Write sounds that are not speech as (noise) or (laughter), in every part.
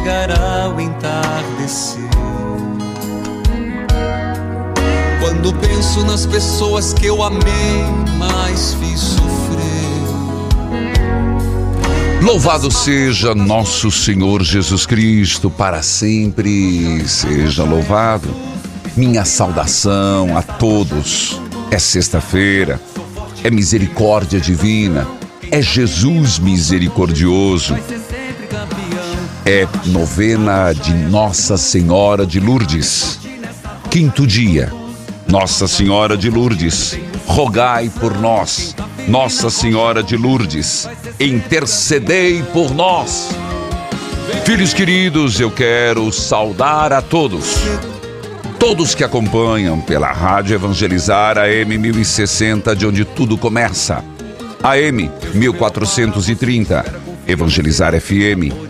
chegará o entardecer. Quando penso nas pessoas que eu amei, mas fiz sofrer. Louvado seja nosso Senhor Jesus Cristo, para sempre seja louvado. Minha saudação a todos. É sexta-feira, é misericórdia divina, é Jesus misericordioso, é novena de Nossa Senhora de Lourdes. Quinto dia, Nossa Senhora de Lourdes, rogai por nós. Nossa Senhora de Lourdes, intercedei por nós. Filhos queridos, eu quero saudar a todos. Todos que acompanham pela Rádio Evangelizar AM 1060, de onde tudo começa. AM 1430, Evangelizar FM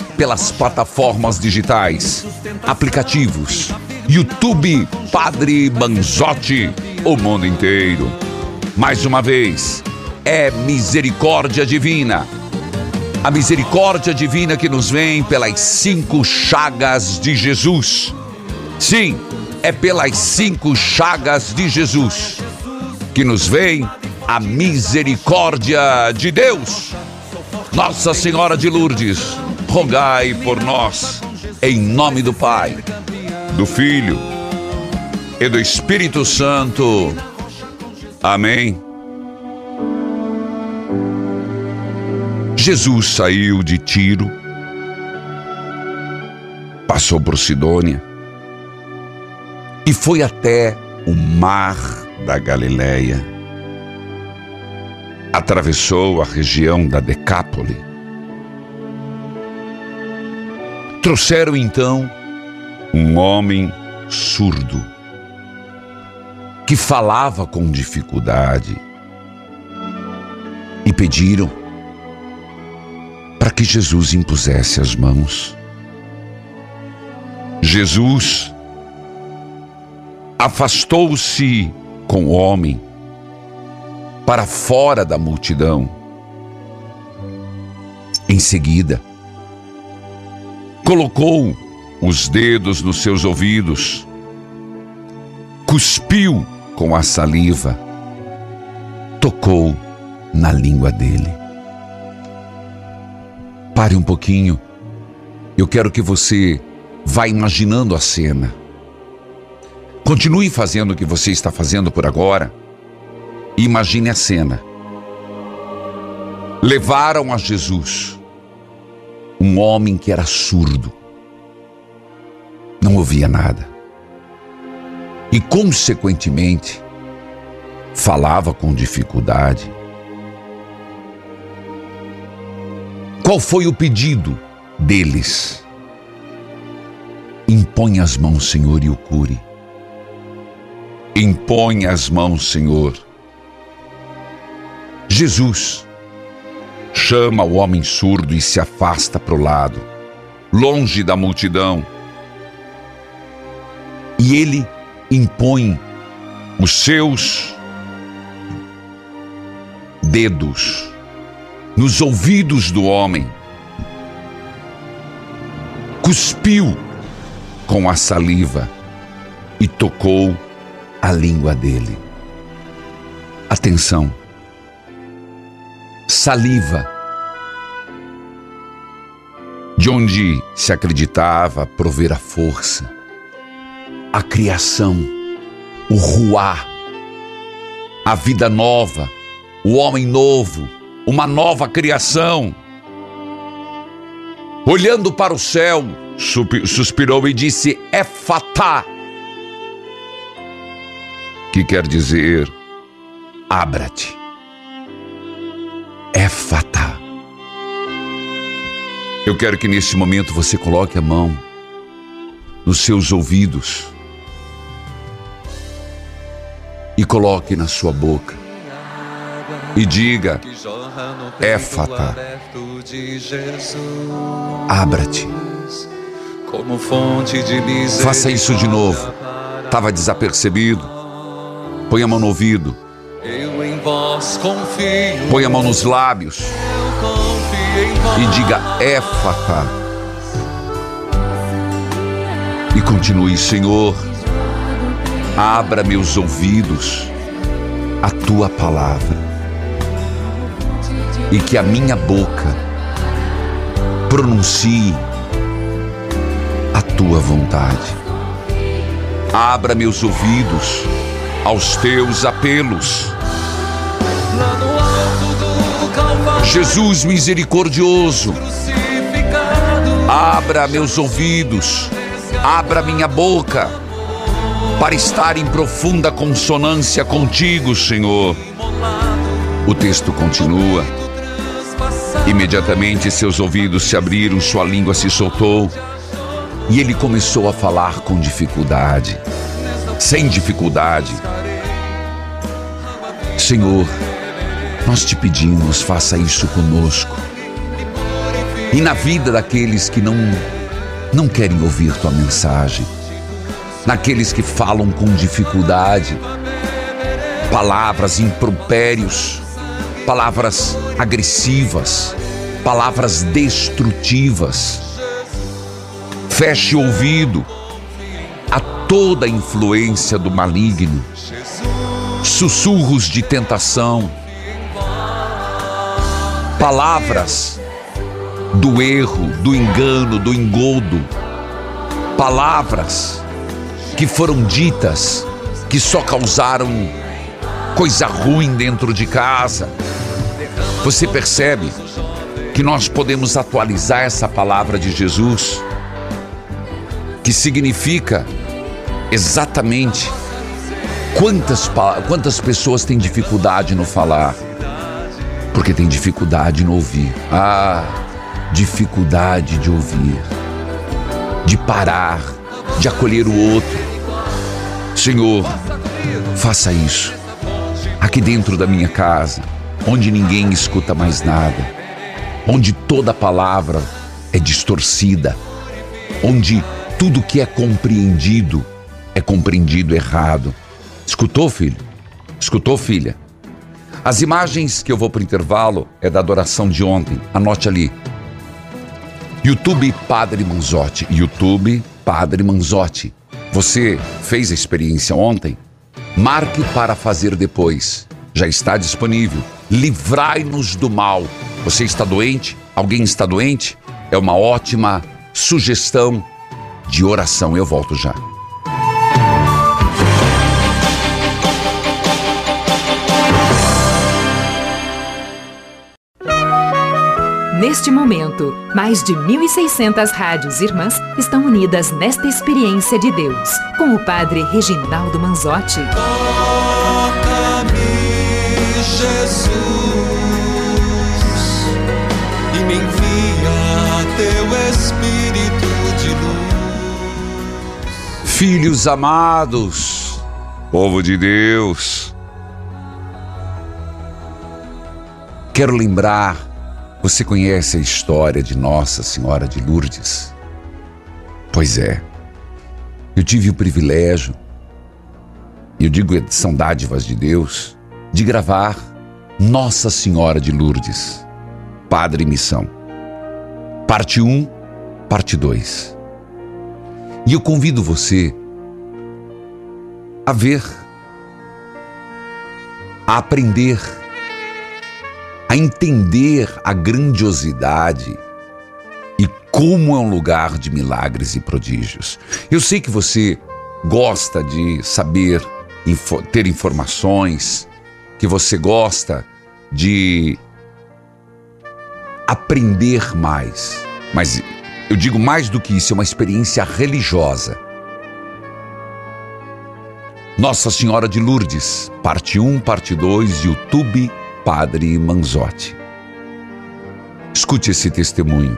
pelas plataformas digitais, aplicativos, YouTube, Padre Manzotti, o mundo inteiro. Mais uma vez, é misericórdia divina. A misericórdia divina que nos vem pelas cinco chagas de Jesus. Sim, é pelas cinco chagas de Jesus que nos vem a misericórdia de Deus. Nossa Senhora de Lourdes, rogai por nós, em nome do Pai, do Filho e do Espírito Santo. Amém. Jesus saiu de Tiro, passou por Sidônia e foi até o mar da Galileia. Atravessou a região da Decápole. Trouxeram então um homem surdo que falava com dificuldade e pediram para que Jesus impusesse as mãos. Jesus afastou-se com o homem para fora da multidão. Em seguida, colocou os dedos nos seus ouvidos, cuspiu com a saliva, tocou na língua dele. Pare um pouquinho. Eu quero que você vá imaginando a cena. Continue fazendo o que você está fazendo por agora. Imagine a cena. Levaram a Jesus um homem que era surdo, não ouvia nada e, consequentemente, falava com dificuldade. Qual foi o pedido deles? Impõe as mãos, Senhor, e o cure. Impõe as mãos, Senhor. Jesus chama o homem surdo e se afasta para o lado, longe da multidão. E ele impõe os seus dedos nos ouvidos do homem, cuspiu com a saliva e tocou a língua dele. Atenção, saliva, de onde se acreditava prover a força, a criação, o ruar, a vida nova, o homem novo, uma nova criação. Olhando para o céu, suspirou e disse: É fatá. Que quer dizer: abra-te. É fatá. Eu quero que nesse momento você coloque a mão nos seus ouvidos e coloque na sua boca e diga: Éfata, abra-te. Faça isso de novo. Estava desapercebido. Põe a mão no ouvido. Põe a mão nos lábios. E diga: Éfata. E continue, Senhor. Abra meus ouvidos a tua palavra e que a minha boca pronuncie a tua vontade. Abra meus ouvidos aos teus apelos. Jesus misericordioso, abra meus ouvidos, abra minha boca, para estar em profunda consonância contigo, Senhor. O texto continua. Imediatamente seus ouvidos se abriram, sua língua se soltou e ele começou a falar com dificuldade, sem dificuldade. Senhor, nós te pedimos, faça isso conosco. E na vida daqueles que não não querem ouvir tua mensagem, naqueles que falam com dificuldade, palavras impropérios, palavras agressivas, palavras destrutivas. Feche o ouvido a toda influência do maligno, sussurros de tentação, palavras do erro, do engano, do engodo, palavras que foram ditas que só causaram coisa ruim dentro de casa. Você percebe que nós podemos atualizar essa palavra de Jesus, que significa exatamente quantas, quantas pessoas têm dificuldade no falar, porque tem dificuldade no ouvir. Ah, dificuldade de ouvir, de parar, de acolher o outro. Senhor, faça isso aqui dentro da minha casa, onde ninguém escuta mais nada onde toda palavra é distorcida, onde tudo que é compreendido é compreendido errado. Escutou, filho? Escutou, filha? As imagens que eu vou para o intervalo é da adoração de ontem. Anote ali. YouTube Padre Manzotti. YouTube Padre Manzotti. Você fez a experiência ontem? Marque para fazer depois. Já está disponível. Livrai-nos do mal. Você está doente? Alguém está doente? É uma ótima sugestão de oração. Eu volto já. Neste momento, mais de 1.600 rádios irmãs estão unidas nesta experiência de Deus, com o Padre Reginaldo Manzotti. Toca-me, Jesus, e me envia teu Espírito de luz. Filhos amados, povo de Deus, quero lembrar você conhece a história de Nossa Senhora de Lourdes? Pois é, eu tive o privilégio, eu digo são dádivas de Deus, de gravar Nossa Senhora de Lourdes, Padre e Missão. Parte 1, parte 2. E eu convido você a ver, a aprender, a entender a grandiosidade e como é um lugar de milagres e prodígios. Eu sei que você gosta de saber, ter informações, que você gosta de aprender mais. Mas eu digo mais do que isso, é uma experiência religiosa. Nossa Senhora de Lourdes, parte 1, parte 2, YouTube Padre Manzotti. Escute esse testemunho.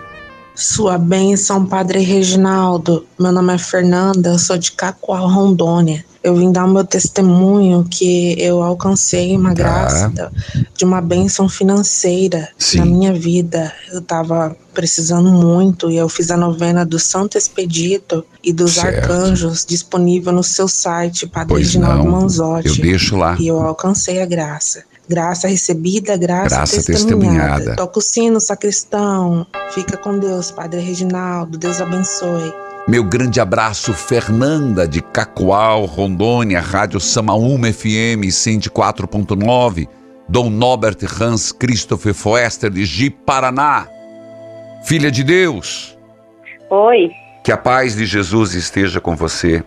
Sua bênção, Padre Reginaldo. Meu nome é Fernanda, eu sou de Cacoal, Rondônia. Eu vim dar o meu testemunho que eu alcancei uma tá. graça de uma bênção financeira Sim. na minha vida. Eu estava precisando muito e eu fiz a novena do Santo Expedito e dos certo. Arcanjos disponível no seu site, Padre pois Reginaldo não. Manzotti. Eu deixo lá. E eu alcancei a graça. Graça recebida, graça, graça testemunhada. testemunhada. Toca o sino, sacristão. Fica com Deus, Padre Reginaldo. Deus abençoe. Meu grande abraço, Fernanda de Cacoal, Rondônia, Rádio Samaúma FM 104.9, Dom Norbert Hans Christopher Foester de Ji, Paraná. Filha de Deus. Oi. Que a paz de Jesus esteja com você.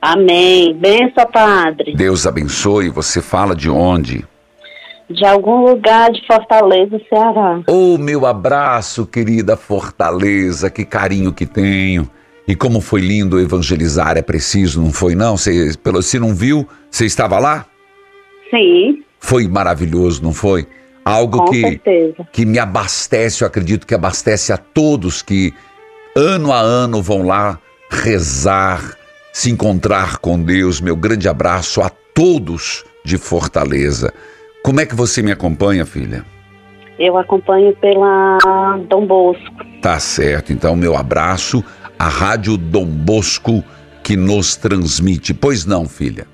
Amém. Benção, Padre. Deus abençoe. Você fala de onde? De algum lugar de Fortaleza, Ceará. Oh, meu abraço, querida Fortaleza, que carinho que tenho. E como foi lindo evangelizar, é preciso, não foi não? Você, pelo, se não viu, você estava lá? Sim. Foi maravilhoso, não foi? Algo Com que, certeza. que me abastece, eu acredito que abastece a todos que ano a ano vão lá rezar, se encontrar com Deus. Meu grande abraço a todos de Fortaleza. Como é que você me acompanha, filha? Eu acompanho pela Dom Bosco. Tá certo. Então, meu abraço à Rádio Dom Bosco que nos transmite. Pois não, filha?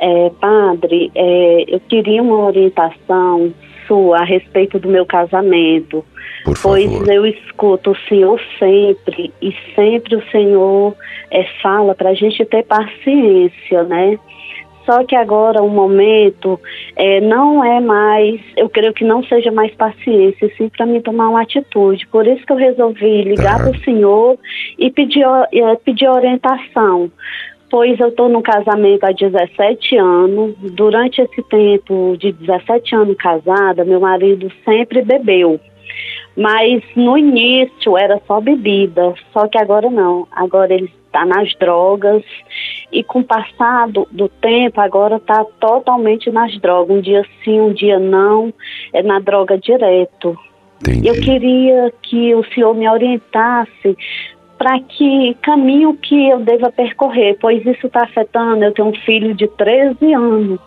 É, padre, é, eu queria uma orientação sua a respeito do meu casamento. Por favor. Pois eu escuto o Senhor sempre, e sempre o Senhor é, fala para a gente ter paciência, né? Só que agora o momento é, não é mais, eu creio que não seja mais paciência, sim para mim tomar uma atitude. Por isso que eu resolvi ligar para o senhor e pedir, é, pedir orientação. Pois eu estou no casamento há 17 anos. Durante esse tempo de 17 anos casada, meu marido sempre bebeu. Mas no início era só bebida, só que agora não. Agora ele está nas drogas e com o passar do, do tempo agora está totalmente nas drogas. Um dia sim, um dia não, é na droga direto. Entendi. Eu queria que o senhor me orientasse para que caminho que eu deva percorrer, pois isso está afetando. Eu tenho um filho de 13 anos.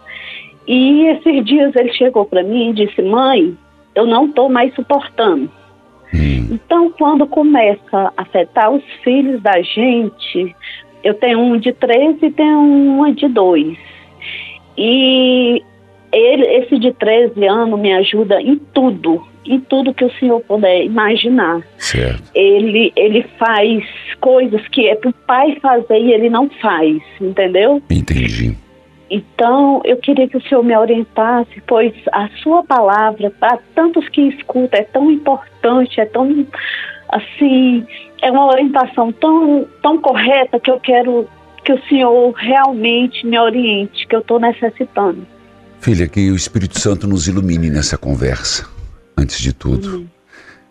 E esses dias ele chegou para mim e disse: Mãe, eu não estou mais suportando. Hum. Então, quando começa a afetar os filhos da gente, eu tenho um de três e tenho uma de dois. E ele, esse de 13 anos me ajuda em tudo, em tudo que o senhor puder imaginar. Certo. Ele, ele faz coisas que é para o pai fazer e ele não faz, entendeu? Entendi. Então, eu queria que o senhor me orientasse, pois a sua palavra, para tantos que escutam, é tão importante, é tão, assim, é uma orientação tão, tão correta que eu quero que o senhor realmente me oriente, que eu estou necessitando. Filha, que o Espírito Santo nos ilumine nessa conversa, antes de tudo. Uhum.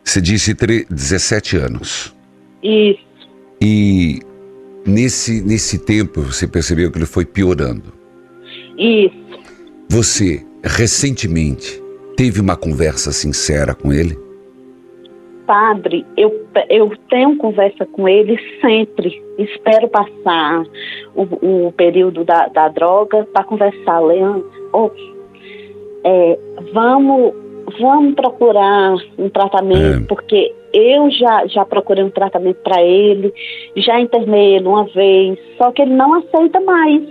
Você disse 17 anos. Isso. E nesse, nesse tempo você percebeu que ele foi piorando. Isso. Você, recentemente, teve uma conversa sincera com ele? Padre, eu, eu tenho conversa com ele sempre. Espero passar o, o período da, da droga para conversar. Leandro, oh, é, vamos, vamos procurar um tratamento, é. porque eu já, já procurei um tratamento para ele, já internei ele uma vez, só que ele não aceita mais.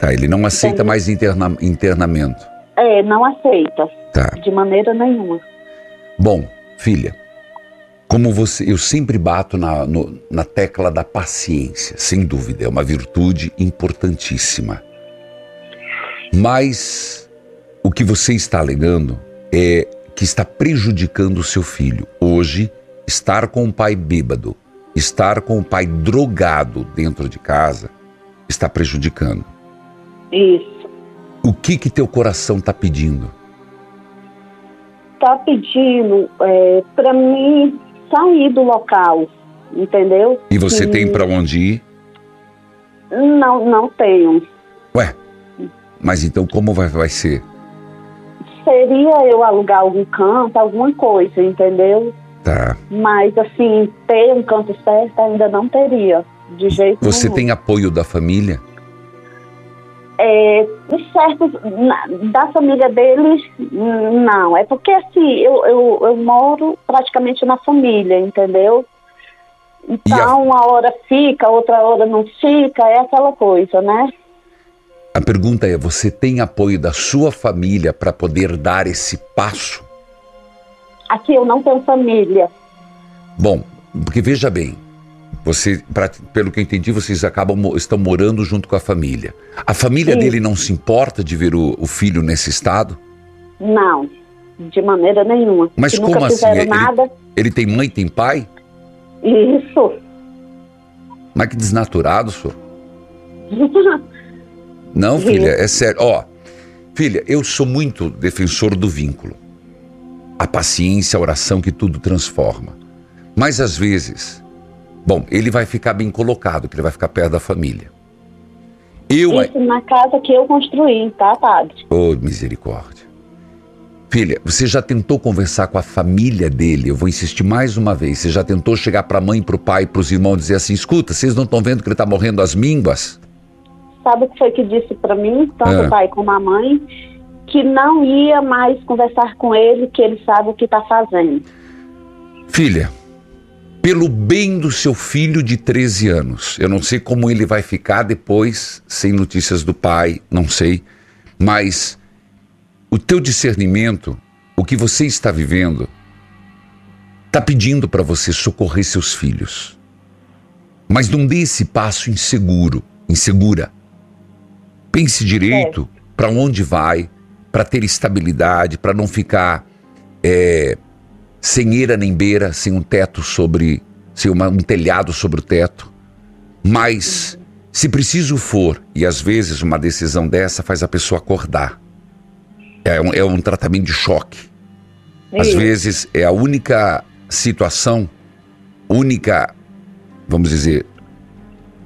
Tá, ele não aceita Entendeu? mais interna, internamento. É, não aceita. Tá. De maneira nenhuma. Bom, filha, como você, eu sempre bato na, no, na tecla da paciência, sem dúvida, é uma virtude importantíssima. Mas o que você está alegando é que está prejudicando o seu filho. Hoje, estar com o pai bêbado, estar com o pai drogado dentro de casa, está prejudicando. Isso. O que que teu coração está pedindo? Está pedindo é, para mim sair do local, entendeu? E você e... tem para onde ir? Não, não tenho. Ué, mas então como vai, vai ser? Seria eu alugar algum canto, alguma coisa, entendeu? Tá. Mas assim, ter um canto certo ainda não teria, de jeito Você nenhum. tem apoio da família? É, certos, na, da família deles, não. É porque assim, eu, eu, eu moro praticamente na família, entendeu? Então, a... uma hora fica, outra hora não fica, é aquela coisa, né? A pergunta é: você tem apoio da sua família para poder dar esse passo? Aqui eu não tenho família. Bom, porque veja bem, você, pra, pelo que eu entendi, vocês acabam estão morando junto com a família. A família Sim. dele não se importa de ver o, o, filho nesse estado? Não, de maneira nenhuma. Mas que como assim? Ele, nada. ele tem mãe, tem pai? Isso. Mas que desnaturado, senhor. (laughs) não, filha, é sério. Ó, filha, eu sou muito defensor do vínculo. A paciência, a oração que tudo transforma. Mas às vezes Bom, ele vai ficar bem colocado, porque ele vai ficar perto da família. Eu, Isso na casa que eu construí, tá, padre? Oh, misericórdia. Filha, você já tentou conversar com a família dele? Eu vou insistir mais uma vez. Você já tentou chegar para a mãe, para o pai, para os irmãos e dizer assim: escuta, vocês não estão vendo que ele está morrendo às mínguas? Sabe o que foi que disse para mim, tanto ah. o pai como a mãe? Que não ia mais conversar com ele, que ele sabe o que está fazendo. Filha, pelo bem do seu filho de 13 anos. Eu não sei como ele vai ficar depois, sem notícias do pai, não sei, mas o teu discernimento, o que você está vivendo, está pedindo para você socorrer seus filhos. Mas não dê esse passo inseguro, insegura. Pense direito é. para onde vai, para ter estabilidade, para não ficar é, sem eira nem beira, sem um teto sobre, sem uma, um telhado sobre o teto. Mas, se preciso for, e às vezes uma decisão dessa faz a pessoa acordar. É um, é um tratamento de choque. Às vezes é a única situação, única, vamos dizer,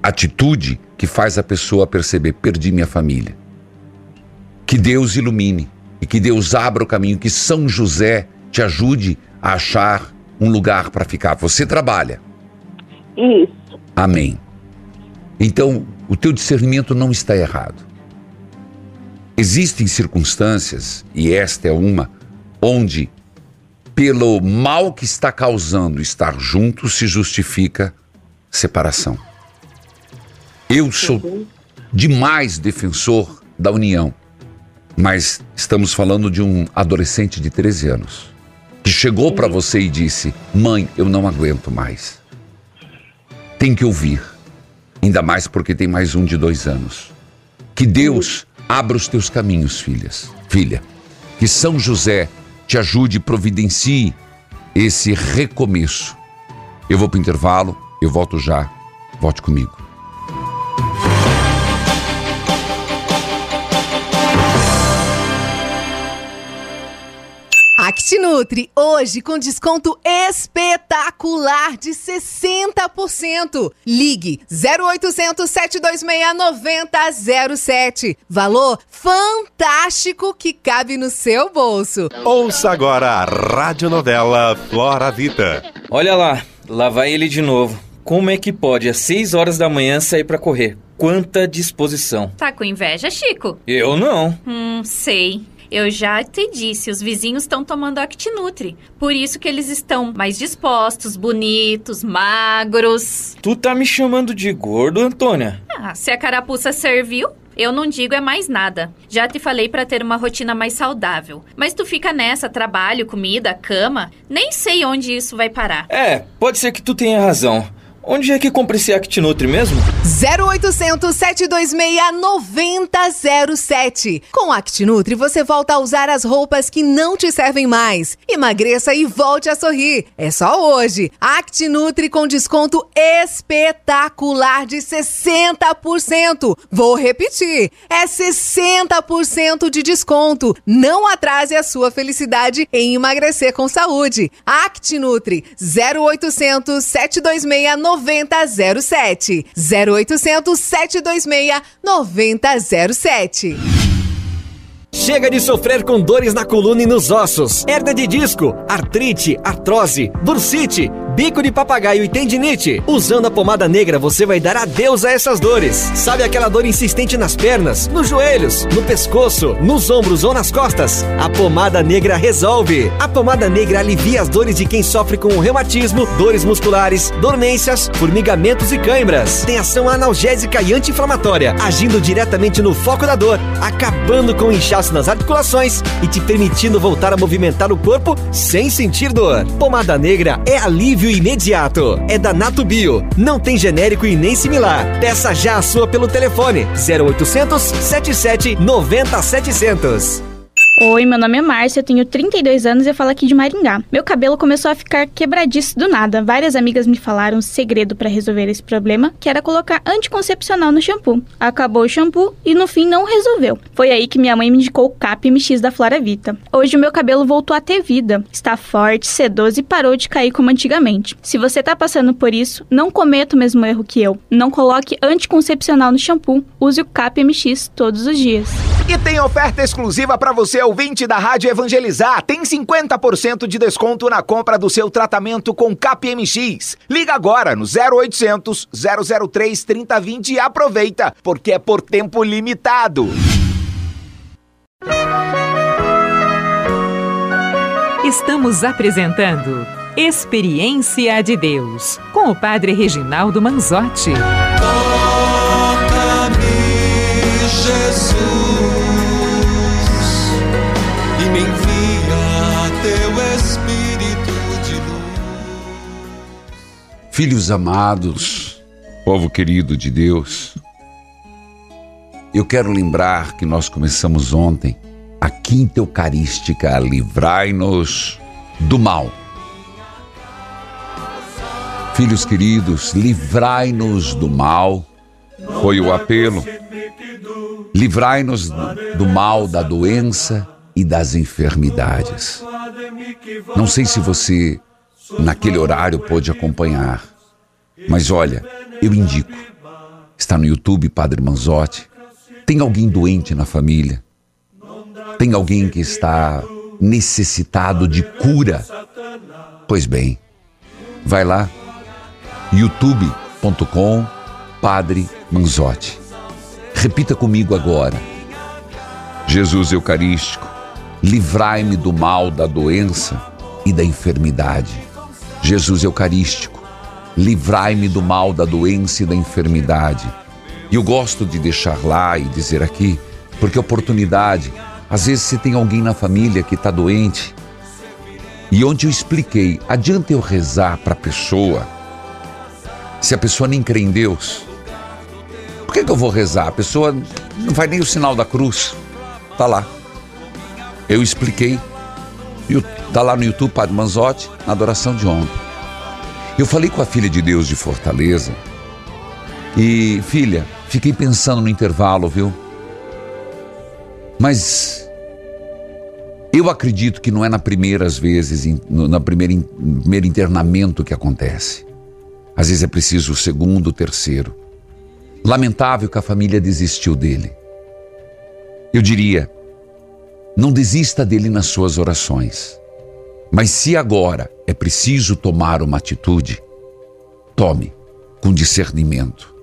atitude que faz a pessoa perceber: perdi minha família. Que Deus ilumine e que Deus abra o caminho, que São José te ajude achar um lugar para ficar. Você trabalha. Isso. Amém. Então, o teu discernimento não está errado. Existem circunstâncias, e esta é uma, onde, pelo mal que está causando estar junto, se justifica separação. Eu sou demais defensor da união, mas estamos falando de um adolescente de 13 anos que chegou para você e disse: Mãe, eu não aguento mais. Tem que ouvir, ainda mais porque tem mais um de dois anos. Que Deus abra os teus caminhos, filhas, filha. Que São José te ajude e providencie esse recomeço. Eu vou para o intervalo, eu volto já. Volte comigo. ActiNutri, hoje com desconto espetacular de 60%. Ligue 0800 726 9007. Valor fantástico que cabe no seu bolso. Ouça agora a radionovela Flora Vida. Olha lá, lá vai ele de novo. Como é que pode às 6 horas da manhã sair para correr? Quanta disposição. Tá com inveja, Chico? Eu não. Hum, sei. Eu já te disse, os vizinhos estão tomando Actinutri. Por isso que eles estão mais dispostos, bonitos, magros. Tu tá me chamando de gordo, Antônia? Ah, se a carapuça serviu, eu não digo é mais nada. Já te falei para ter uma rotina mais saudável. Mas tu fica nessa, trabalho, comida, cama, nem sei onde isso vai parar. É, pode ser que tu tenha razão. Onde é que compra esse ActiNutri mesmo? 0800 726 9007. Com ActiNutri você volta a usar as roupas que não te servem mais. Emagreça e volte a sorrir. É só hoje. ActiNutri com desconto espetacular de 60%. Vou repetir. É 60% de desconto. Não atrase a sua felicidade em emagrecer com saúde. ActiNutri 0800 726 9007. 0800 726 9007. Chega de sofrer com dores na coluna e nos ossos, hernia de disco, artrite, artrose, bursite, bico de papagaio e tendinite. Usando a pomada negra, você vai dar adeus a essas dores. Sabe aquela dor insistente nas pernas, nos joelhos, no pescoço, nos ombros ou nas costas? A pomada negra resolve. A pomada negra alivia as dores de quem sofre com reumatismo, dores musculares, dormências, formigamentos e câimbras. Tem ação analgésica e anti-inflamatória, agindo diretamente no foco da dor, acabando com o inchaço nas articulações e te permitindo voltar a movimentar o corpo sem sentir dor. Pomada negra é alívio imediato. É da Nato Bio. Não tem genérico e nem similar. Peça já a sua pelo telefone 0800 77 90 700. Oi, meu nome é Márcia, eu tenho 32 anos e eu falo aqui de Maringá. Meu cabelo começou a ficar quebradiço do nada. Várias amigas me falaram o segredo para resolver esse problema, que era colocar anticoncepcional no shampoo. Acabou o shampoo e no fim não resolveu. Foi aí que minha mãe me indicou o CAP MX da Flora Vita. Hoje o meu cabelo voltou a ter vida, está forte, sedoso e parou de cair como antigamente. Se você tá passando por isso, não cometa o mesmo erro que eu. Não coloque anticoncepcional no shampoo. Use o CAP MX todos os dias. E tem oferta exclusiva para você, ouvinte da Rádio Evangelizar. Tem 50% de desconto na compra do seu tratamento com KPMX. Liga agora no 0800 003 3020 e aproveita, porque é por tempo limitado. Estamos apresentando Experiência de Deus com o Padre Reginaldo Manzotti. Toca-me, Jesus, Filhos amados, povo querido de Deus, eu quero lembrar que nós começamos ontem a quinta eucarística, livrai-nos do mal. Filhos queridos, livrai-nos do mal, foi o apelo. Livrai-nos do, mal da doença e das enfermidades. Não sei se você, naquele horário, pôde acompanhar, mas olha, eu indico. Está no YouTube, Padre Manzotti. Tem alguém doente na família? Tem alguém que está necessitado de cura? Pois bem, vai lá, youtube.com Padre Manzotti. Repita comigo agora. Jesus Eucarístico, livrai-me do mal da doença e da enfermidade. Jesus Eucarístico, livrai-me do mal da doença e da enfermidade. E eu gosto de deixar lá e dizer aqui, porque oportunidade, às vezes você tem alguém na família que está doente, e onde eu expliquei, adianta eu rezar para a pessoa, se a pessoa nem crê em Deus, por que, que eu vou rezar? A pessoa não faz nem o sinal da cruz. Tá lá. Eu expliquei. Tá lá no YouTube, Padre Manzotti, na adoração de ontem. Eu falei com a filha de Deus de Fortaleza. E, filha, fiquei pensando no intervalo, viu? Mas Eu acredito que não é na primeiras vezes, no na primeira, in- primeiro internamento que acontece. Às vezes é preciso o segundo, o terceiro. Lamentável que a família desistiu dele. Eu diria, não desista dele nas suas orações. Mas se agora é preciso tomar uma atitude, tome com discernimento.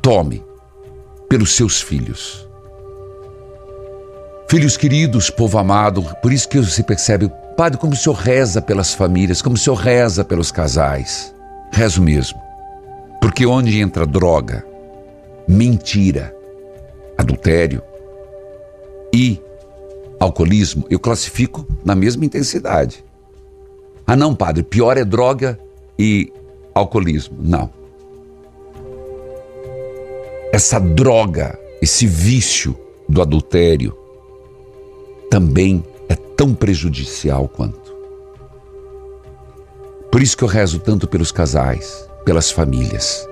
Tome pelos seus filhos. Filhos queridos, povo amado, por isso que você percebe, Padre, como o Senhor reza pelas famílias, como o Senhor reza pelos casais. Rezo mesmo. Porque onde entra droga, mentira, adultério e alcoolismo, eu classifico na mesma intensidade. Ah, não, padre, pior é droga e alcoolismo. Não. Essa droga, esse vício do adultério também é tão prejudicial quanto. Por isso que eu rezo tanto pelos casais, pelas famílias.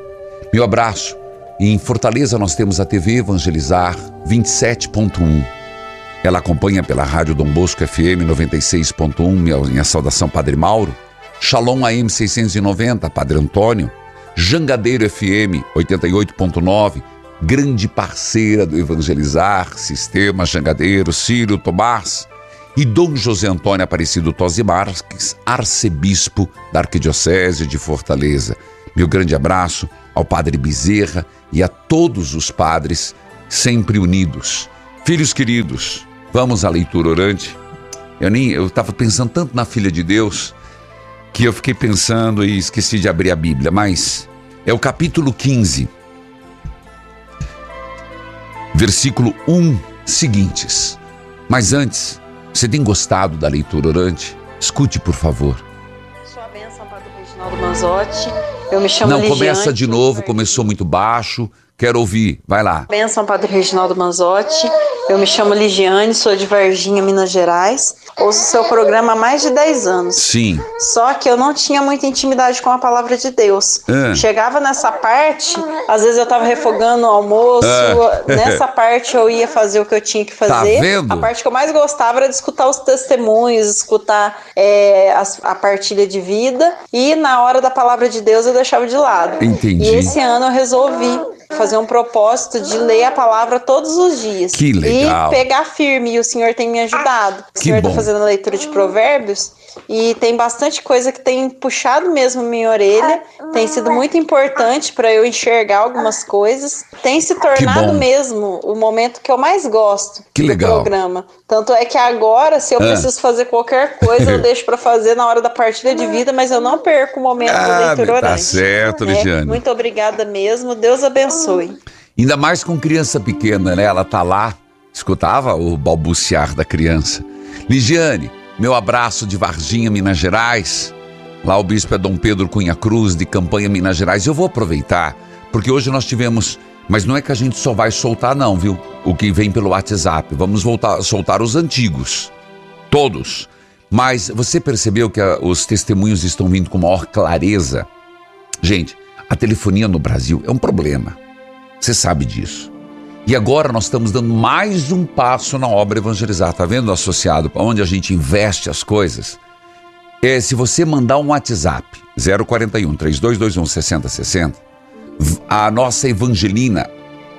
Meu abraço. Em Fortaleza nós temos a TV Evangelizar 27.1. Ela acompanha pela Rádio Dom Bosco FM 96.1, minha, saudação Padre Mauro. Shalom AM 690, Padre Antônio. Jangadeiro FM 88.9, grande parceira do Evangelizar, Sistema Jangadeiro, Círio Tomás. E Dom José Antônio Aparecido Tosi Marques, arcebispo da Arquidiocese de Fortaleza. Meu grande abraço ao Padre Bezerra e a todos os padres sempre unidos. Filhos queridos, vamos à leitura orante. Eu nem eu estava pensando tanto na filha de Deus que eu fiquei pensando e esqueci de abrir a Bíblia, mas é o capítulo 15, versículo 1 seguintes. Mas antes, você tem gostado da leitura orante? Escute, por favor. Sua bênção, Padre Reginaldo Manzotti. Eu me chamo Não, Ligiane. começa de novo, começou muito baixo. Quero ouvir, vai lá. Bênção, Padre Reginaldo Manzotti. Eu me chamo Ligiane, sou de Varginha, Minas Gerais. Ouço seu programa há mais de 10 anos. Sim. Só que eu não tinha muita intimidade com a palavra de Deus. Ah. Chegava nessa parte, às vezes eu tava refogando o almoço, Ah. (laughs) nessa parte eu ia fazer o que eu tinha que fazer. Tá vendo? A parte que eu mais gostava era de escutar os testemunhos, escutar é, as- a partilha de vida. E na hora da palavra de Deus eu deixava de lado. Entendi. E esse ano eu resolvi fazer um propósito de ler a palavra todos os dias. Que legal. E pegar firme, e o Senhor tem me ajudado. O Que Senhor bom. tá fazendo a leitura de provérbios e tem bastante coisa que tem puxado mesmo minha orelha. Tem sido muito importante para eu enxergar algumas coisas. Tem se tornado mesmo o momento que eu mais gosto Que do legal. programa. Tanto é que agora, se eu Ah. preciso fazer qualquer coisa, eu (laughs) deixo para fazer na hora da partilha de vida, mas eu não perco o momento da Ah, leitura tá orante. certo, né? Ligiane. Muito obrigada mesmo. Deus abençoe. Ainda mais com criança pequena, né? Ela tá lá, escutava o balbuciar da criança. Ligiane, meu abraço de Varginha, Minas Gerais. Lá o bispo é Dom Pedro Cunha Cruz, de Campanha, Minas Gerais. Eu vou aproveitar, porque hoje nós tivemos. Mas não é que a gente só vai soltar, não, viu? O que vem pelo WhatsApp. Vamos voltar soltar os antigos. Todos. Mas você percebeu que ah, os testemunhos estão vindo com maior clareza? Gente, a telefonia no Brasil é um problema. Você sabe disso. E agora nós estamos dando mais um passo na obra evangelizar. Tá vendo, associado, onde a gente investe as coisas? É, se você mandar um WhatsApp, 041 3221 6060, v- a nossa Evangelina,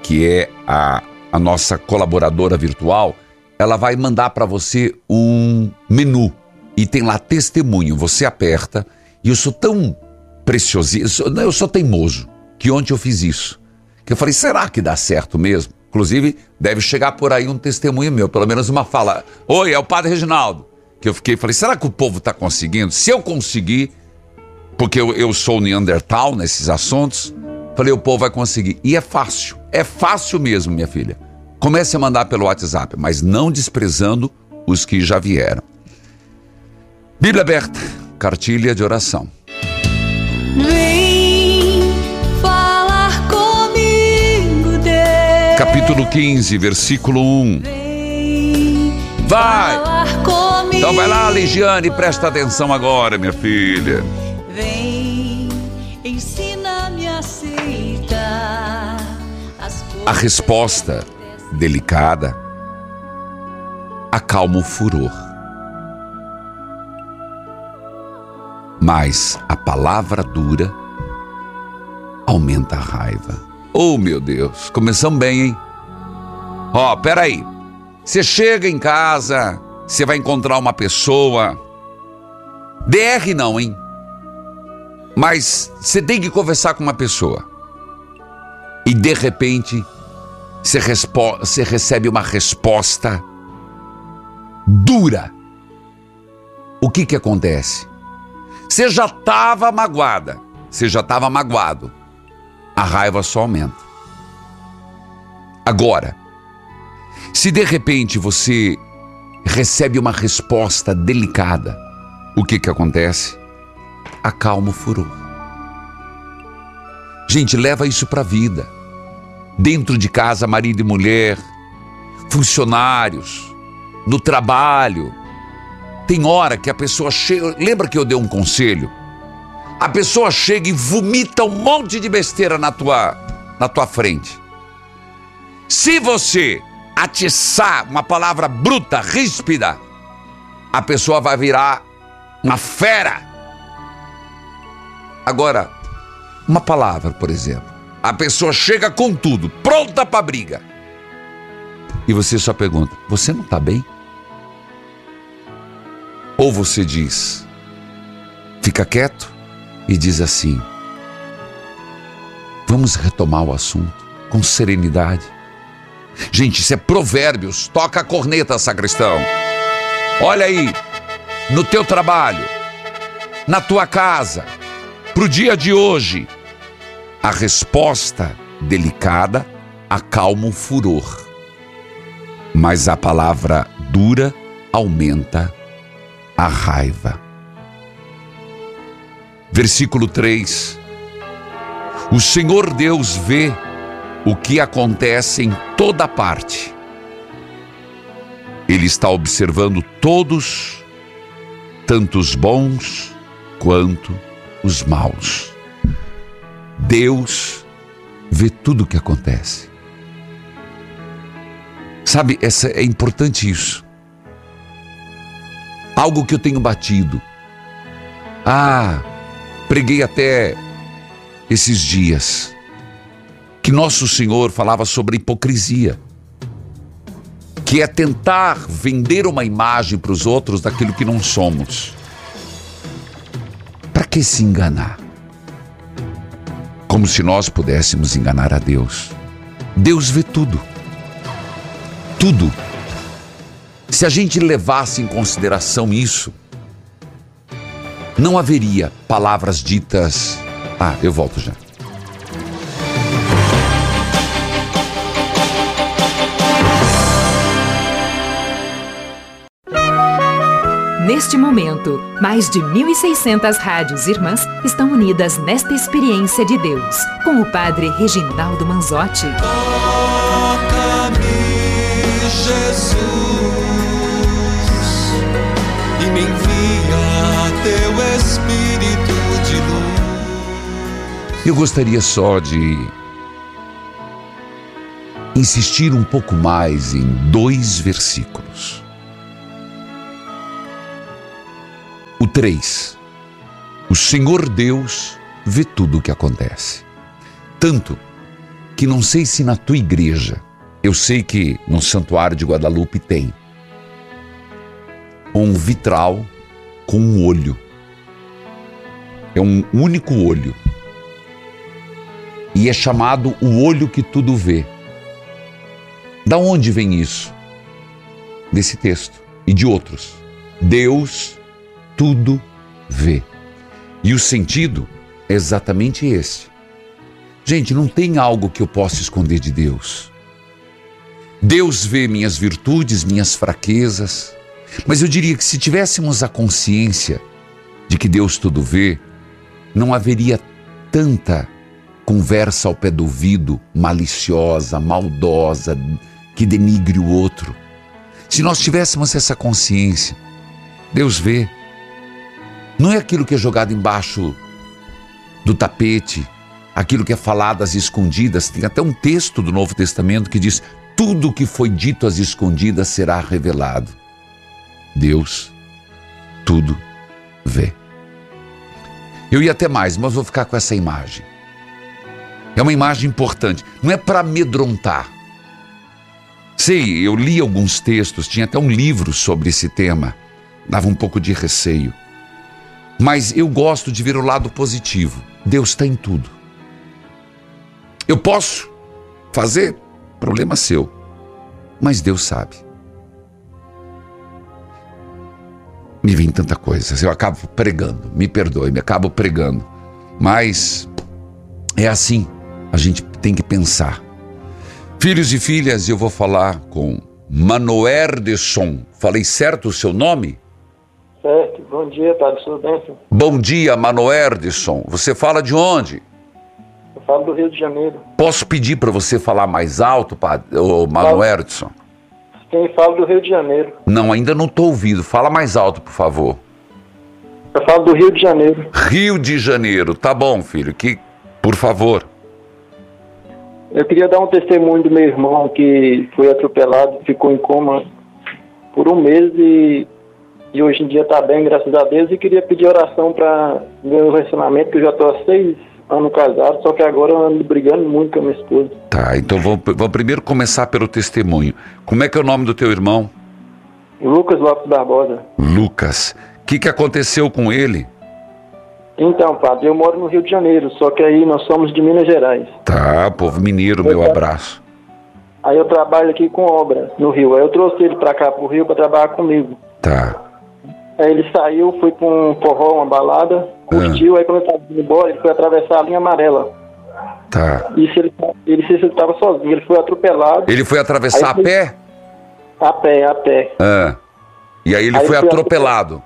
que é a, a nossa colaboradora virtual, ela vai mandar para você um menu e tem lá testemunho. Você aperta e eu sou tão precioso, eu sou, eu sou teimoso, que ontem eu fiz isso. Que eu falei, será que dá certo mesmo? Inclusive, deve chegar por aí um testemunho meu, pelo menos uma fala. Oi, é o Padre Reginaldo. Que eu fiquei, falei, será que o povo está conseguindo? Se eu conseguir, porque eu, eu sou Neandertal nesses assuntos, falei, o povo vai conseguir. E é fácil, é fácil mesmo, minha filha. Comece a mandar pelo WhatsApp, mas não desprezando os que já vieram. Bíblia aberta, cartilha de oração. capítulo 15, versículo 1. Vai! Então vai lá, Ligiane, presta atenção agora, minha filha. Vem, ensina-me a aceitar A resposta delicada acalma o furor. Mas a palavra dura aumenta a raiva. Oh, meu Deus, começamos bem, hein? Ó, oh, peraí. Você chega em casa, você vai encontrar uma pessoa. DR não, hein? Mas você tem que conversar com uma pessoa. E de repente, você, recebe uma resposta dura. O que que acontece? Você já estava magoada, você já estava magoado. A raiva só aumenta. Agora, se de repente você recebe uma resposta delicada, o que que acontece? Acalma o furor. Gente, leva isso para a vida. Dentro de casa, marido e mulher, funcionários, no trabalho. Tem hora que a pessoa chega. Lembra que eu dei um conselho? A pessoa chega e vomita um monte de besteira na tua, na tua frente. Se você atiçar uma palavra bruta, ríspida, a pessoa vai virar uma fera. Agora, uma palavra, por exemplo. A pessoa chega com tudo, pronta para briga. E você só pergunta: Você não está bem? Ou você diz, fica quieto e diz assim: Vamos retomar o assunto com serenidade. Gente, isso é provérbios. Toca a corneta, sacristão. Olha aí, no teu trabalho, na tua casa, pro dia de hoje, a resposta delicada acalma o furor, mas a palavra dura aumenta a raiva. Versículo 3: O Senhor Deus vê o que acontece em toda parte. Ele está observando todos, tanto os bons quanto os maus. Deus vê tudo o que acontece. Sabe, essa, é importante isso. Algo que eu tenho batido. Ah, preguei até esses dias que nosso Senhor falava sobre hipocrisia, que é tentar vender uma imagem para os outros daquilo que não somos. Para que se enganar? Como se nós pudéssemos enganar a Deus. Deus vê tudo. Tudo. Se a gente levasse em consideração isso, não haveria palavras ditas. Ah, eu volto já. Neste momento, mais de 1.600 rádios irmãs estão unidas nesta experiência de Deus, com o Padre Reginaldo Manzotti. Eu gostaria só de insistir um pouco mais em dois versículos. O 3. O Senhor Deus vê tudo o que acontece. Tanto que não sei se na tua igreja, eu sei que no Santuário de Guadalupe tem um vitral com um olho. É um único olho. E é chamado o olho que tudo vê. Da onde vem isso? Desse texto e de outros. Deus tudo vê. E o sentido é exatamente esse. Gente, não tem algo que eu possa esconder de Deus. Deus vê minhas virtudes, minhas fraquezas, mas eu diria que se tivéssemos a consciência de que Deus tudo vê, não haveria tanta conversa ao pé do ouvido, maliciosa, maldosa, que denigre o outro. Se nós tivéssemos essa consciência, Deus vê, não é aquilo que é jogado embaixo do tapete, aquilo que é falado às escondidas. Tem até um texto do Novo Testamento que diz: tudo que foi dito às escondidas será revelado. Deus tudo vê. Eu ia até mais, mas vou ficar com essa imagem. É uma imagem importante. Não é para amedrontar. Sei, eu li alguns textos, tinha até um livro sobre esse tema. Dava um pouco de receio. Mas eu gosto de ver o lado positivo. Deus está em tudo. Eu posso fazer, problema seu. Mas Deus sabe. Me vem tanta coisa. Eu acabo pregando, me perdoe, me acabo pregando. Mas é assim, a gente tem que pensar. Filhos e filhas, eu vou falar com Manoerdeson. Falei certo o seu nome? Certo, bom dia, Padre, tudo bem? senhor? Bom dia, Manoerdeson. Você fala de onde? Eu falo do Rio de Janeiro. Posso pedir para você falar mais alto, padre, ô Manoerdeson? Quem fala do Rio de Janeiro. Não, ainda não estou ouvindo. Fala mais alto, por favor. Eu falo do Rio de Janeiro. Rio de Janeiro. Tá bom, filho. Que, por favor. Eu queria dar um testemunho do meu irmão que foi atropelado, ficou em coma por um mês e, e hoje em dia está bem, graças a Deus. E queria pedir oração para meu relacionamento, que eu já estou há seis anos casado, só que agora eu ando brigando muito com a minha esposa. Tá, então vamos, vamos primeiro começar pelo testemunho. Como é que é o nome do teu irmão? Lucas Lopes Barbosa. Lucas. O que, que aconteceu com ele? Então, padre, eu moro no Rio de Janeiro, só que aí nós somos de Minas Gerais. Tá, povo mineiro, meu abraço. Aí eu trabalho aqui com obra no Rio. Aí eu trouxe ele pra cá, pro Rio, pra trabalhar comigo. Tá. Aí ele saiu, foi pra um forró, uma balada, curtiu, aí quando ele tava indo embora, ele foi atravessar a linha amarela. Tá. E se ele, ele, se ele tava sozinho, ele foi atropelado. Ele foi atravessar a foi- pé? A pé, a pé. Ah. E aí ele Aí foi foi atropelado.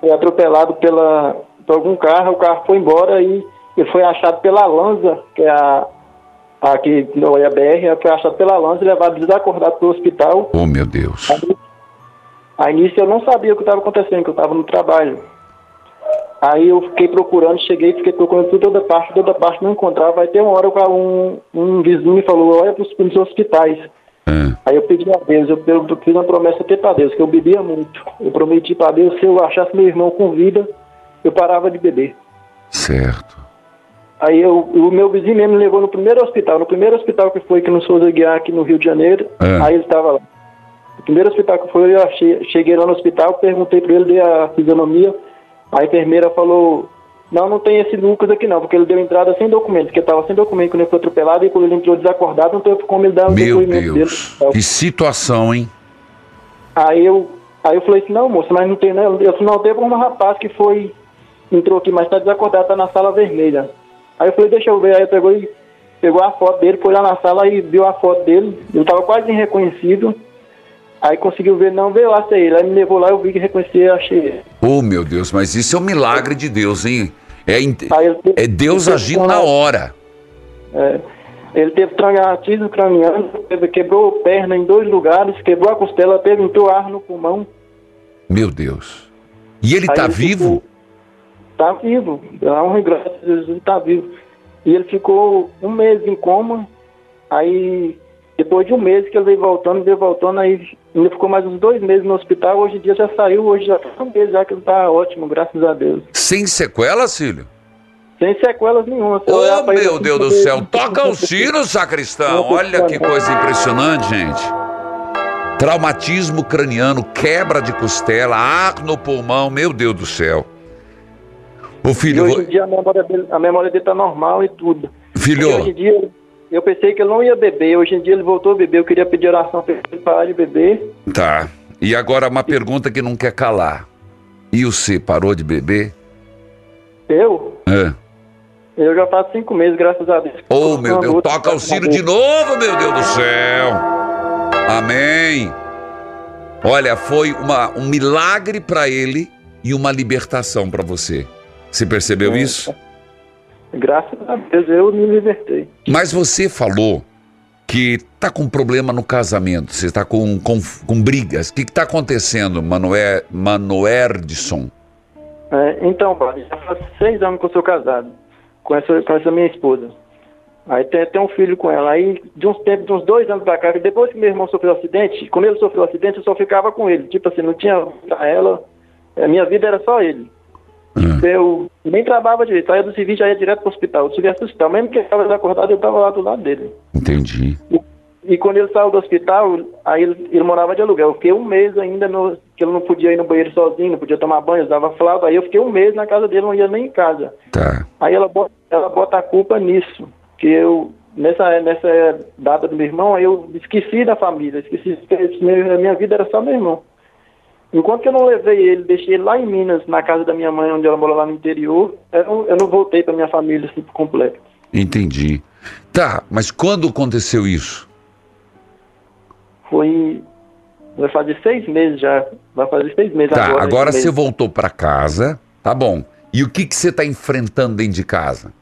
Foi atropelado pela, por algum carro, o carro foi embora e ele foi achado pela Lanza, que é a, a que não é a BR, foi achado pela Lanza e levado desacordado pro hospital. Oh, meu Deus. Aí nisso eu não sabia o que estava acontecendo, que eu estava no trabalho. Aí eu fiquei procurando, cheguei, fiquei procurando por toda parte, toda parte, não encontrava. Aí tem uma hora que um, um vizinho me falou, olha para os hospitais. Aí eu pedi a Deus, eu, eu fiz uma promessa até para Deus, que eu bebia muito. Eu prometi para Deus, se eu achasse meu irmão com vida, eu parava de beber. Certo. Aí eu, o meu vizinho mesmo me levou no primeiro hospital, no primeiro hospital que foi aqui no Souza Guiar, aqui no Rio de Janeiro, É. aí ele estava lá. No primeiro hospital que foi, eu achei- cheguei lá no hospital, perguntei para ele, dei a fisionomia, a enfermeira falou, não, não tem esse Lucas aqui não, porque ele deu entrada sem documento, porque estava sem documento quando ele foi atropelado, e quando ele entrou desacordado, não teve como ele dar o Meu depoimento Deus. dele. Que situação, hein? Aí eu, aí eu falei assim, não, moça, mas não tem, né? Eu falei, não, teve um rapaz que foi, entrou aqui, mas tá desacordado, tá na sala vermelha. Aí eu falei, deixa eu ver, aí pegou e pegou a foto dele, foi lá na sala e viu a foto dele, ele tava quase irreconhecido. Aí conseguiu ver, não, veio lá ser ele. Aí me levou lá, eu vi que reconheci e achei ele. Oh, meu Deus, mas isso é um milagre de Deus, hein? É, é Deus agindo na hora. É, ele teve traumatismo craniano, quebrou perna em dois lugares, quebrou a costela, teve ar no pulmão. Meu Deus. E ele tá ele vivo? Tá vivo. E graças a Jesus, ele tá vivo. E ele ficou um mês em coma. Aí, depois de um mês que ele veio voltando, veio voltando, aí ainda ficou mais uns dois meses no hospital. Hoje em dia já saiu, hoje já tá um mês já que ele tá ótimo, graças a Deus. Sem sequelas, filho? Sem sequelas nenhuma. Se Oh, ele meu Deus do céu. Toca o sino, sacristão. Olha que coisa impressionante, gente. Traumatismo craniano, quebra de costela, ar no pulmão. Meu Deus do céu. Ô E filho, hoje vou- em dia a memória dele, a memória dele tá normal e tudo. Filho. E hoje em dia eu pensei que ele não ia beber. Hoje em dia ele voltou a beber. Eu queria pedir oração para ele parar de beber. Tá. E agora uma pergunta que não quer calar. E você parou de beber? Eu? É. Eu já faço cinco meses, graças a Deus. Oh, meu Deus, luta, toca o sino de novo, meu Deus do céu. Amém. Olha, foi uma, um milagre para ele e uma libertação para você. Você percebeu isso? Graças a Deus eu me libertei. Mas você falou que tá com problema no casamento, você está com, com, com brigas. O que está acontecendo, Manoel, Manoerdson? É, então, padre, já faz seis anos que eu sou casado com essa, com essa minha esposa. Aí tem até um filho com ela. Aí, de uns tempos, de uns dois anos pra cá, depois que meu irmão sofreu um acidente, quando ele sofreu um acidente, eu só ficava com ele. Tipo assim, não tinha pra ela. A minha vida era só ele. Eu nem trabalhava direito, saía do serviço já ia direto pro hospital. Eu pro hospital, mesmo que ele estava acordado, eu estava lá do lado dele. Entendi. E quando ele saiu do hospital, aí ele, ele morava de aluguel. Eu fiquei um mês ainda no, que ele não podia ir no banheiro sozinho, não podia tomar banho, usava flauta. Aí eu fiquei um mês na casa dele, não ia nem em casa. Tá. Aí ela bota, ela bota a culpa nisso, que eu nessa nessa data do meu irmão, aí eu esqueci da família, esqueci que esse meu- a minha vida era só meu irmão. Enquanto eu não levei ele, deixei ele lá em Minas, na casa da minha mãe, onde ela mora lá no interior, eu não, eu não voltei para minha família assim por completo. Entendi. Tá, mas quando aconteceu isso? Foi vai fazer seis meses já, vai fazer seis meses Tá, agora. agora você voltou pra casa, tá bom. E o que que você está enfrentando dentro de casa?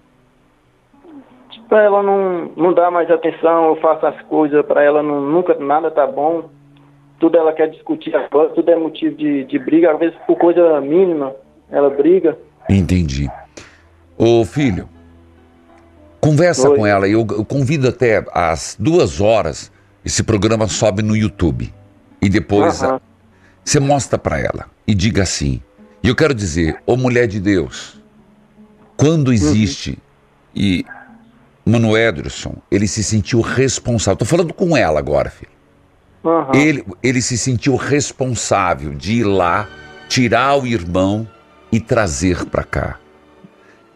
Pra ela não, não dar mais atenção, eu faço as coisas pra ela, não, nunca nada tá bom. Tudo ela quer discutir agora, tudo é motivo de, de briga, às vezes por coisa mínima, ela briga. Entendi. Ô filho, conversa com ela. Eu, eu convido até às duas horas. Esse programa sobe no YouTube. E depois Aham. você mostra pra ela e diga assim. E eu quero dizer, ô mulher de Deus, quando existe e Mano Ederson, ele se sentiu responsável. Tô falando com ela agora, filho. Aham. Ele, ele se sentiu responsável de ir lá, tirar o irmão e trazer pra cá.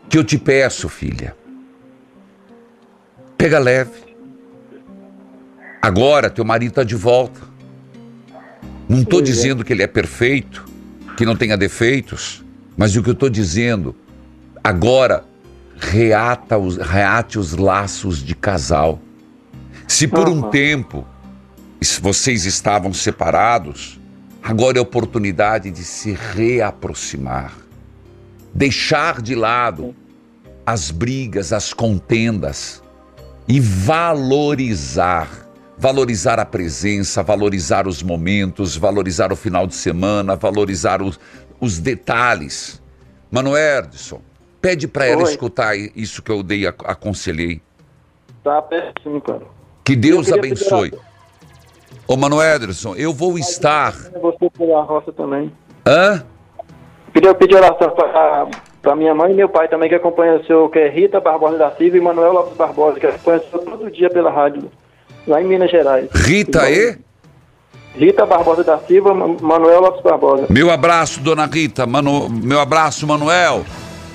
Que eu te peço, filha. Pega leve. Agora teu marido tá de volta. Não tô dizendo que ele é perfeito, que não tenha defeitos, mas o que eu tô dizendo, agora reata os, reate os laços de casal. Se por um tempo se vocês estavam separados, agora é a oportunidade de se reaproximar. Deixar de lado as brigas, as contendas e valorizar. Valorizar a presença, valorizar os momentos, valorizar o final de semana, valorizar os, os detalhes. Mano Erdson, pede pra ela Oi. escutar isso que eu dei, ac- aconselhei. Tá péssimo, cara. Que Deus abençoe. Ô, Mano Ederson, eu vou estar. Você pela roça também. Hã? Queria pedir oração pra, pra minha mãe e meu pai também, que acompanha o senhor, que é Rita Barbosa da Silva e Manuel Lopes Barbosa, que acompanha o senhor todo dia pela rádio, lá em Minas Gerais. Rita e? Rita Barbosa da Silva, Ma- Manuel Lopes Barbosa. Meu abraço, dona Rita. Mano... Meu abraço, Manuel.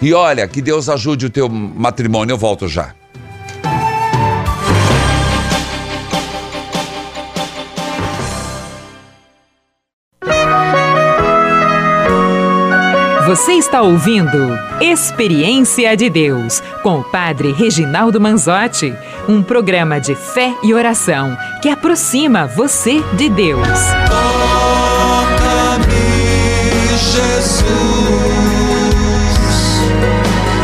E olha, que Deus ajude o teu matrimônio. Eu volto já. Você está ouvindo Experiência de Deus com o Padre Reginaldo Manzotti, um programa de fé e oração que aproxima você de Deus. Toca-me, Jesus,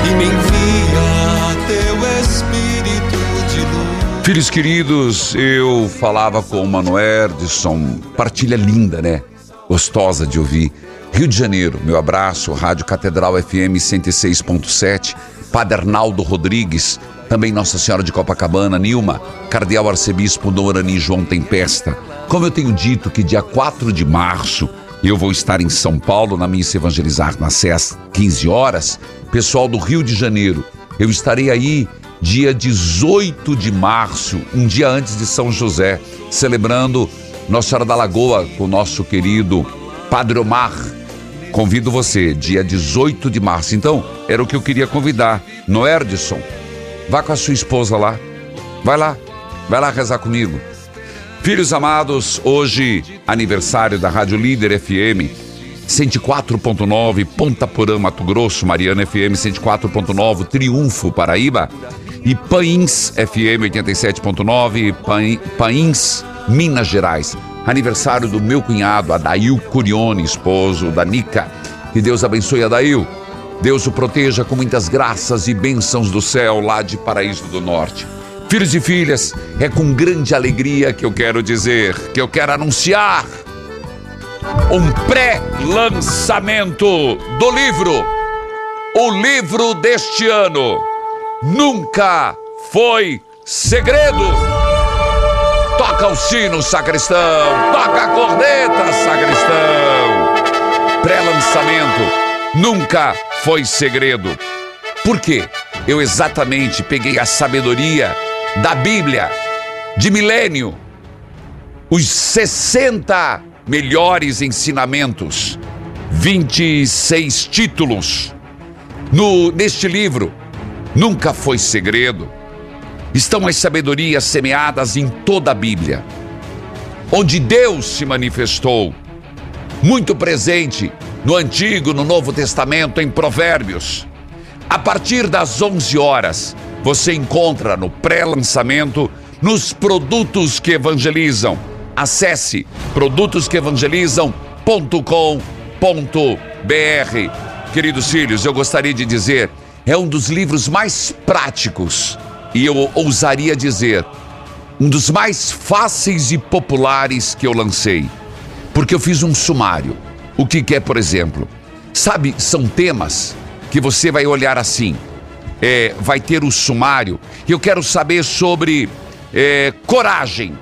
e me envia teu Espírito de luz. Filhos queridos, eu falava com o Manuel Ederson. Partilha linda, né? Gostosa de ouvir. Rio de Janeiro, meu abraço, Rádio Catedral FM 106.7, Padre Arnaldo Rodrigues, também Nossa Senhora de Copacabana, Nilma, Cardeal Arcebispo Dorani João Tempesta. Como eu tenho dito que dia 4 de março eu vou estar em São Paulo na Missa Evangelizar na SES 15 horas, pessoal do Rio de Janeiro, eu estarei aí dia 18 de março, um dia antes de São José, celebrando Nossa Senhora da Lagoa com o nosso querido Padre Omar. Convido você, dia 18 de março. Então, era o que eu queria convidar. No Erdson, vá com a sua esposa lá. Vai lá, vai lá rezar comigo. Filhos amados, hoje, aniversário da Rádio Líder FM 104.9, Ponta Porã, Mato Grosso, Mariana FM 104.9, Triunfo, Paraíba, e Pains FM 87.9, Pain- Pains, Minas Gerais. Aniversário do meu cunhado, Adail Curione, esposo da Nica. Que Deus abençoe Adail. Deus o proteja com muitas graças e bênçãos do céu lá de Paraíso do Norte. Filhos e filhas, é com grande alegria que eu quero dizer, que eu quero anunciar um pré-lançamento do livro. O livro deste ano nunca foi segredo. Toca o sino, sacristão. Toca a corneta, sacristão. Pré-lançamento nunca foi segredo. Por quê? Eu exatamente peguei a sabedoria da Bíblia de milênio, os 60 melhores ensinamentos, 26 títulos. No, neste livro, nunca foi segredo. Estão as sabedorias semeadas em toda a Bíblia, onde Deus se manifestou, muito presente no Antigo, no Novo Testamento, em Provérbios. A partir das 11 horas, você encontra no pré-lançamento nos produtos que evangelizam. Acesse produtosquevangelizam.com.br. Queridos filhos, eu gostaria de dizer, é um dos livros mais práticos e eu ousaria dizer, um dos mais fáceis e populares que eu lancei. Porque eu fiz um sumário. O que, que é, por exemplo? Sabe, são temas que você vai olhar assim. É, vai ter o sumário. Eu quero saber sobre é, coragem.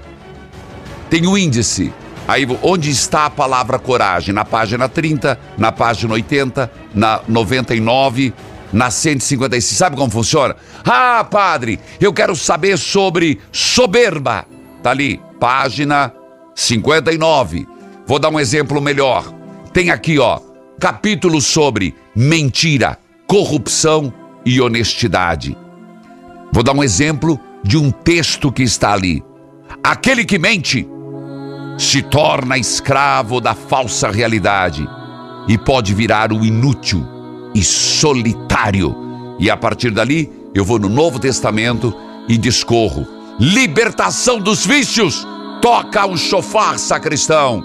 Tem o índice. Aí, onde está a palavra coragem? Na página 30, na página 80, na 99, na 156. Sabe como funciona? Ah, padre, eu quero saber sobre soberba. Tá ali, página 59. Vou dar um exemplo melhor. Tem aqui, ó, capítulo sobre mentira, corrupção e honestidade. Vou dar um exemplo de um texto que está ali. Aquele que mente se torna escravo da falsa realidade e pode virar o inútil e solitário. E a partir dali, eu vou no Novo Testamento e discorro: libertação dos vícios. Toca o chofar sacristão.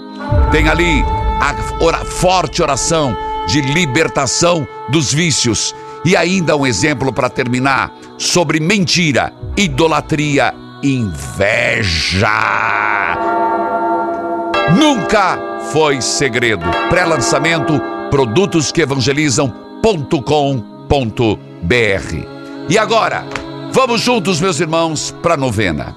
Tem ali a ora, forte oração de libertação dos vícios. E ainda um exemplo para terminar sobre mentira, idolatria, inveja. Nunca foi segredo. Pré-lançamento produtos que evangelizam.com.br. E agora, vamos juntos, meus irmãos, para a novena.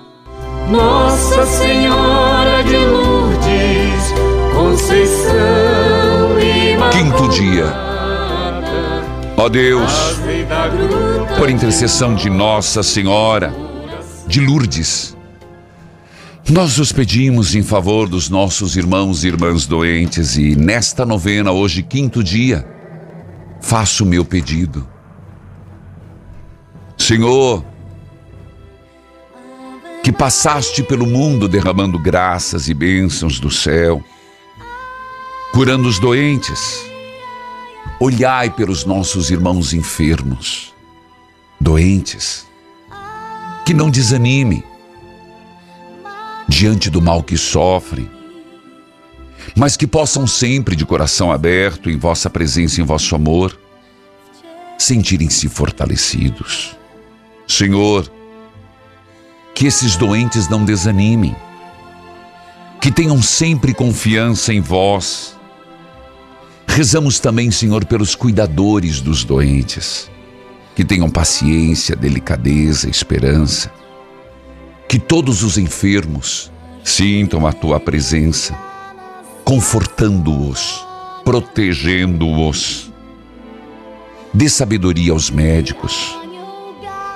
Nossa Senhora de Lourdes, Conceição e Quinto dia. Ó Deus, por intercessão de Nossa Senhora de Lourdes, nós os pedimos em favor dos nossos irmãos e irmãs doentes e nesta novena, hoje, quinto dia, faço o meu pedido. Senhor, que passaste pelo mundo derramando graças e bênçãos do céu, curando os doentes, olhai pelos nossos irmãos enfermos, doentes, que não desanime, diante do mal que sofrem, mas que possam sempre, de coração aberto, em vossa presença, em vosso amor, sentirem-se fortalecidos. Senhor, que esses doentes não desanimem, que tenham sempre confiança em vós. Rezamos também, Senhor, pelos cuidadores dos doentes, que tenham paciência, delicadeza, esperança que todos os enfermos sintam a tua presença, confortando-os, protegendo-os. Dê sabedoria aos médicos.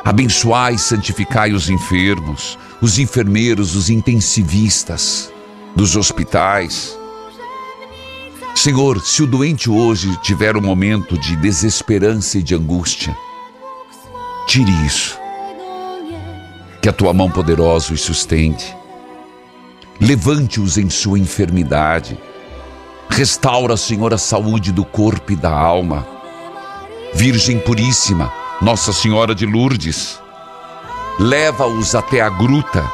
Abençoai e santificai os enfermos, os enfermeiros, os intensivistas dos hospitais. Senhor, se o doente hoje tiver um momento de desesperança e de angústia, tire isso que a tua mão poderosa os sustente. Levante-os em sua enfermidade. Restaura, Senhor, a saúde do corpo e da alma. Virgem Puríssima, Nossa Senhora de Lourdes, leva-os até a gruta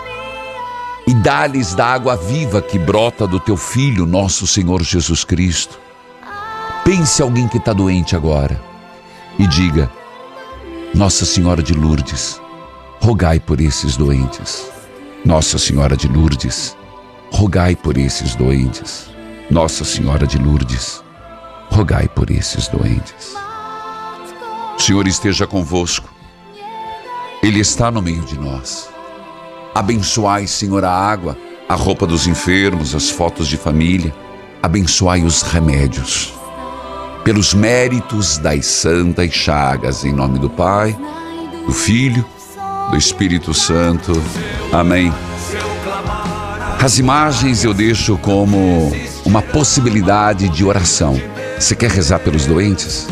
e dá-lhes da água viva que brota do teu Filho, nosso Senhor Jesus Cristo. Pense alguém que está doente agora e diga: Nossa Senhora de Lourdes, rogai por esses doentes. Nossa Senhora de Lourdes, rogai por esses doentes. Nossa Senhora de Lourdes, rogai por esses doentes. O Senhor esteja convosco, Ele está no meio de nós. Abençoai, Senhor, a água, a roupa dos enfermos, as fotos de família. Abençoai os remédios. pelos méritos das santas chagas, em nome do Pai, do Filho, do Espírito Santo. Amém. As imagens eu deixo como uma possibilidade de oração. Você quer rezar pelos doentes?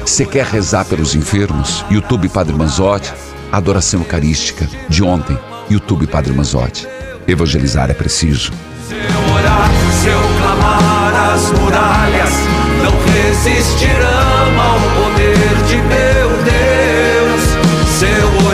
Você quer rezar pelos enfermos? YouTube Padre Manzotti, Adoração Eucarística de ontem. YouTube Padre Manzotti. Evangelizar é preciso. Seu orar, seu clamar, as muralhas não resistirão ao poder de meu Deus. Seu orar,